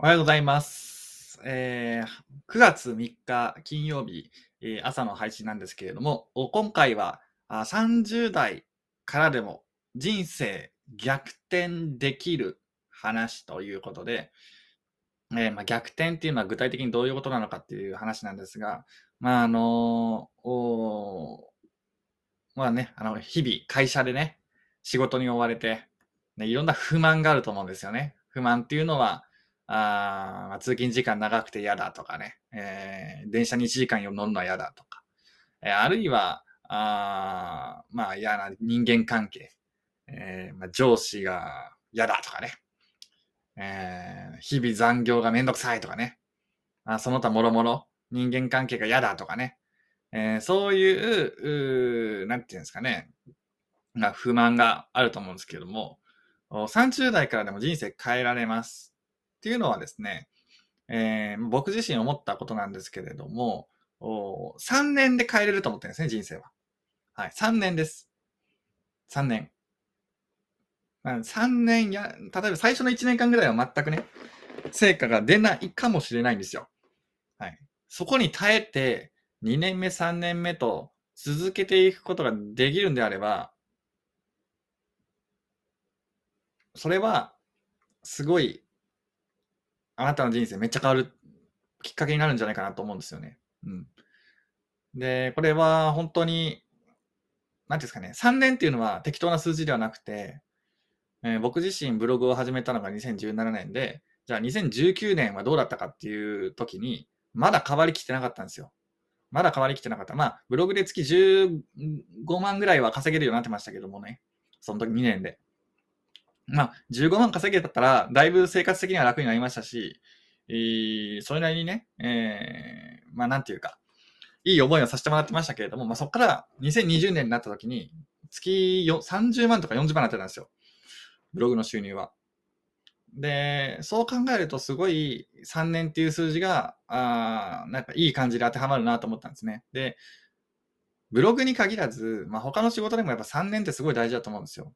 おはようございます。えー9月3日金曜日、えー朝の配信なんですけれども、今回はあ30代からでも人生逆転できる話ということで、えーまあ、逆転っていうのは具体的にどういうことなのかっていう話なんですが、まああのおまあね、あの日々会社でね、仕事に追われて、ね、いろんな不満があると思うんですよね。不満っていうのは、あ通勤時間長くて嫌だとかね、えー電車に1時間乗るのは嫌だとか、えーあるいは、あまあ嫌な人間関係、えーまあ、上司が嫌だとかね、えー日々残業がめんどくさいとかね、あその他もろもろ人間関係が嫌だとかね、えーそういう、うなんていうんですかね、ま、不満があると思うんですけども、30代からでも人生変えられます。っていうのはですね、えー僕自身思ったことなんですけれども、3年で変えれると思ってるんですね、人生は。はい、3年です。3年。3年や、例えば最初の1年間ぐらいは全くね、成果が出ないかもしれないんですよ。はい。そこに耐えて、2年目、3年目と続けていくことができるんであれば、それは、すごい、あなたの人生めっちゃ変わるきっかけになるんじゃないかなと思うんですよね。うん。で、これは本当に、なんですかね、3年っていうのは適当な数字ではなくて、えー僕自身ブログを始めたのが2017年で、じゃあ2019年はどうだったかっていう時に、まだ変わりきってなかったんですよ。まだ変わりきってなかった。まあ、ブログで月15万ぐらいは稼げるようになってましたけどもね。その時2年で。まあ、15万稼げたら、だいぶ生活的には楽になりましたし、えーそれなりにね、えーまあ、なんていうか、いい思いをさせてもらってましたけれども、まあ、そこから2020年になった時に、月30万とか40万になってたんですよ。ブログの収入は。で、そう考えるとすごい3年っていう数字が、あなんかいい感じで当てはまるなと思ったんですね。で、ブログに限らず、まあ、他の仕事でもやっぱ3年ってすごい大事だと思うんですよ。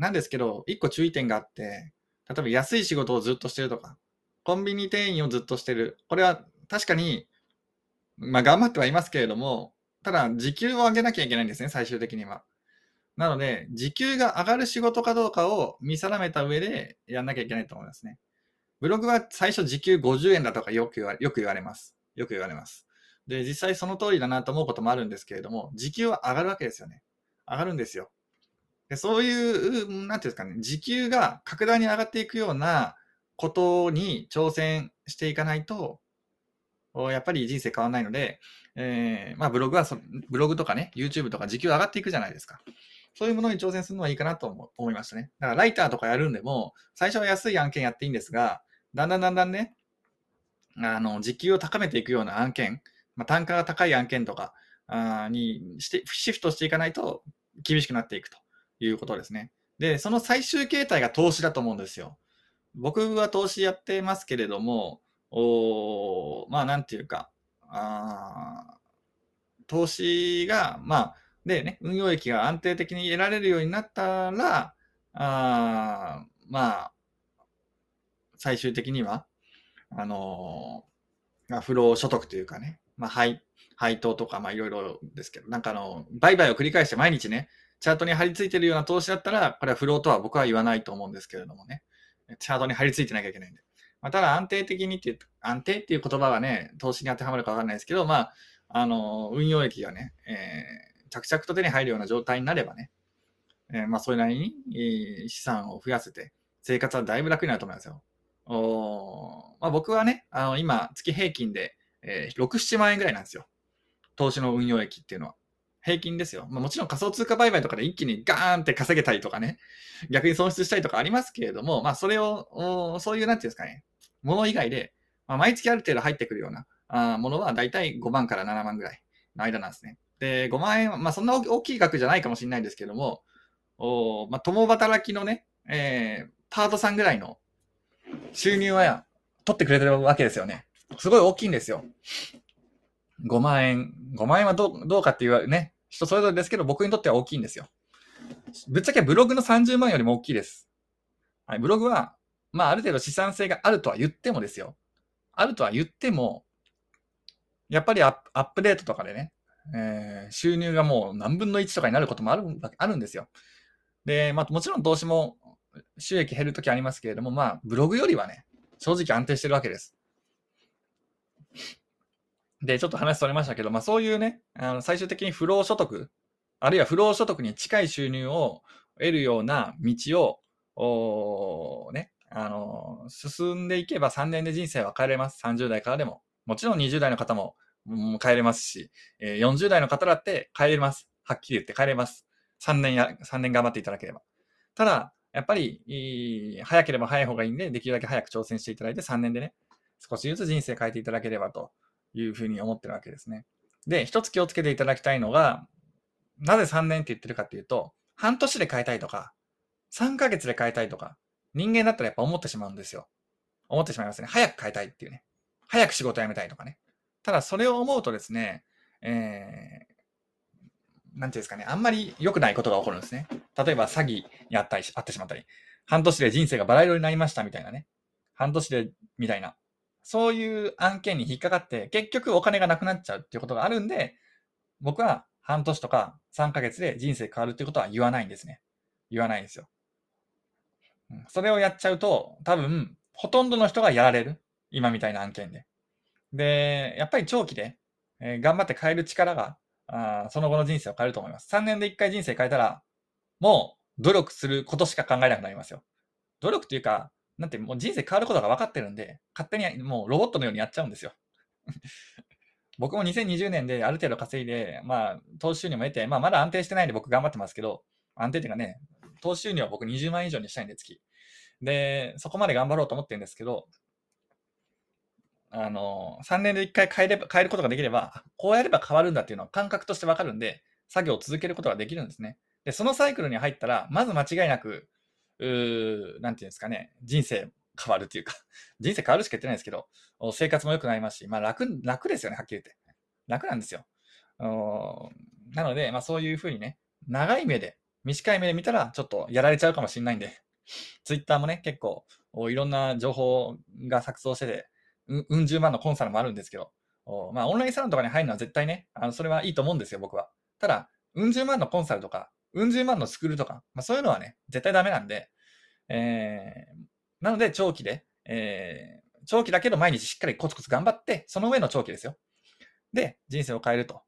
なんですけど、1個注意点があって、例えば安い仕事をずっとしてるとか、コンビニ店員をずっとしてる。これは確かに、まあ頑張ってはいますけれども、ただ時給を上げなきゃいけないんですね、最終的には。なので、時給が上がる仕事かどうかを見定めた上でやんなきゃいけないと思いますね。ブログは最初時給50円だとかよく言われよく言われます。よく言われます。で、実際その通りだなと思うこともあるんですけれども、時給は上がるわけですよね。上がるんですよ。でそういう、なんていうんですかね、時給が格段に上がっていくようなことに挑戦していかないと、やっぱり人生変わらないので、えーまあブログはそ、ブログとかね、YouTube とか時給上がっていくじゃないですか。そういうものに挑戦するのはいいかなと思いましたね。だからライターとかやるんでも、最初は安い案件やっていいんですが、だんだんだんだんね、あの、時給を高めていくような案件、まあ、単価が高い案件とかあにして、シフトしていかないと厳しくなっていくということですね。で、その最終形態が投資だと思うんですよ。僕は投資やってますけれども、おまあなんていうか、あ投資が、まあ、でね、運用益が安定的に得られるようになったら、あまあ、最終的には、あのー、不労所得というかね、まあ、配、配当とか、まあ、いろいろですけど、なんかあの、売買を繰り返して毎日ね、チャートに貼り付いてるような投資だったら、これは不労とは僕は言わないと思うんですけれどもね、チャートに貼り付いてなきゃいけないんで。まあ、ただ安定的にっていう、安定っていう言葉はね、投資に当てはまるかわかんないですけど、まあ、あの、運用益がね、えー着々と手に入るような状態になればね、えーまあ、それなりに、資産を増やせて、生活はだいぶ楽になると思いますよ。おまあ、僕はね、あの今、月平均で、えー6、7万円ぐらいなんですよ。投資の運用益っていうのは。平均ですよ。まあ、もちろん仮想通貨売買とかで一気にガーンって稼げたりとかね、逆に損失したりとかありますけれども、まあ、それを、そういう、なんていうんですかね、もの以外で、まあ、毎月ある程度入ってくるようなあものは、だいたい5万から7万ぐらいの間なんですね。で、5万円は、まあ、そんな大きい額じゃないかもしれないんですけども、おまあ、共働きのね、えーパートさんぐらいの収入は取ってくれてるわけですよね。すごい大きいんですよ。5万円。5万円はどうどうかっていうね、人それぞれですけど、僕にとっては大きいんですよ。ぶっちゃけブログの30万よりも大きいです。はい、ブログはまあ、ある程度資産性があるとは言ってもですよ。あるとは言っても、やっぱりアップデートとかでね、えー、収入がもう何分の1とかになることもあるあるんですよ。で、まあ、もちろん投資も収益減るときありますけれども、まあ、ブログよりはね、正直安定してるわけです。で、ちょっと話それましたけど、まあそういうね、あの最終的に不労所得、あるいは不労所得に近い収入を得るような道を、ね、あの、進んでいけば3年で人生は変えれます。30代からでも。もちろん20代の方も、うん、変えれますし、え、40代の方だって変えれます。はっきり言って変えれます。3年や、3年頑張っていただければ。ただ、やっぱり、早ければ早い方がいいんで、できるだけ早く挑戦していただいて、3年でね、少しずつ人生変えていただければというふうに思ってるわけですね。で、一つ気をつけていただきたいのが、なぜ3年って言ってるかっていうと、半年で変えたいとか、3ヶ月で変えたいとか、人間だったらやっぱ思ってしまうんですよ。思ってしまいますね。早く変えたいっていうね。早く仕事辞めたいとかね。ただそれを思うとですね、えー、なんていうんですかね、あんまり良くないことが起こるんですね。例えば詐欺にあったり、あってしまったり、半年で人生がバラ色になりましたみたいなね。半年で、みたいな。そういう案件に引っかかって、結局お金がなくなっちゃうっていうことがあるんで、僕は半年とか3ヶ月で人生変わるってことは言わないんですね。言わないんですよ。それをやっちゃうと、多分、ほとんどの人がやられる。今みたいな案件で。で、やっぱり長期で、えー、頑張って変える力が、あその後の人生を変えると思います。3年で1回人生変えたら、もう努力することしか考えなくなりますよ。努力っていうか、なんてもう人生変わることが分かってるんで、勝手にもうロボットのようにやっちゃうんですよ。僕も2020年である程度稼いで、まあ、投資収入も得て、まあ、まだ安定してないんで僕頑張ってますけど、安定っていうかね、投資収入は僕20万以上にしたいんで、月。で、そこまで頑張ろうと思ってるんですけど、あの、3年で1回変えれば、変えることができれば、こうやれば変わるんだっていうのは感覚としてわかるんで、作業を続けることができるんですね。で、そのサイクルに入ったら、まず間違いなく、うなんていうんですかね、人生変わるっていうか、人生変わるしか言ってないですけど、生活も良くなりますし、まあ楽、楽ですよね、はっきり言って。楽なんですよ。なので、まあそういうふうにね、長い目で、短い目で見たら、ちょっとやられちゃうかもしれないんで、ツイッターもね、結構、いろんな情報が錯綜してて、うん、うん十万のコンサルもあるんですけど、まあオンラインサロンとかに入るのは絶対ね、あのそれはいいと思うんですよ、僕は。ただ、うん十万のコンサルとか、うん十万のスクールとか、まあ、そういうのはね、絶対ダメなんで、えー、なので長期で、えー、長期だけど毎日しっかりコツコツ頑張って、その上の長期ですよ。で、人生を変えると。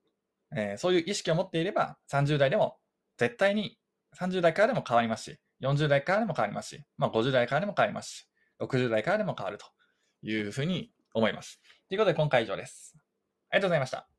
えー、そういう意識を持っていれば、30代でも絶対に30代からでも変わりますし、40代からでも変わりますし、まあ、50代からでも変わりますし、60代からでも変わるというふうに思います。ということで今回以上です。ありがとうございました。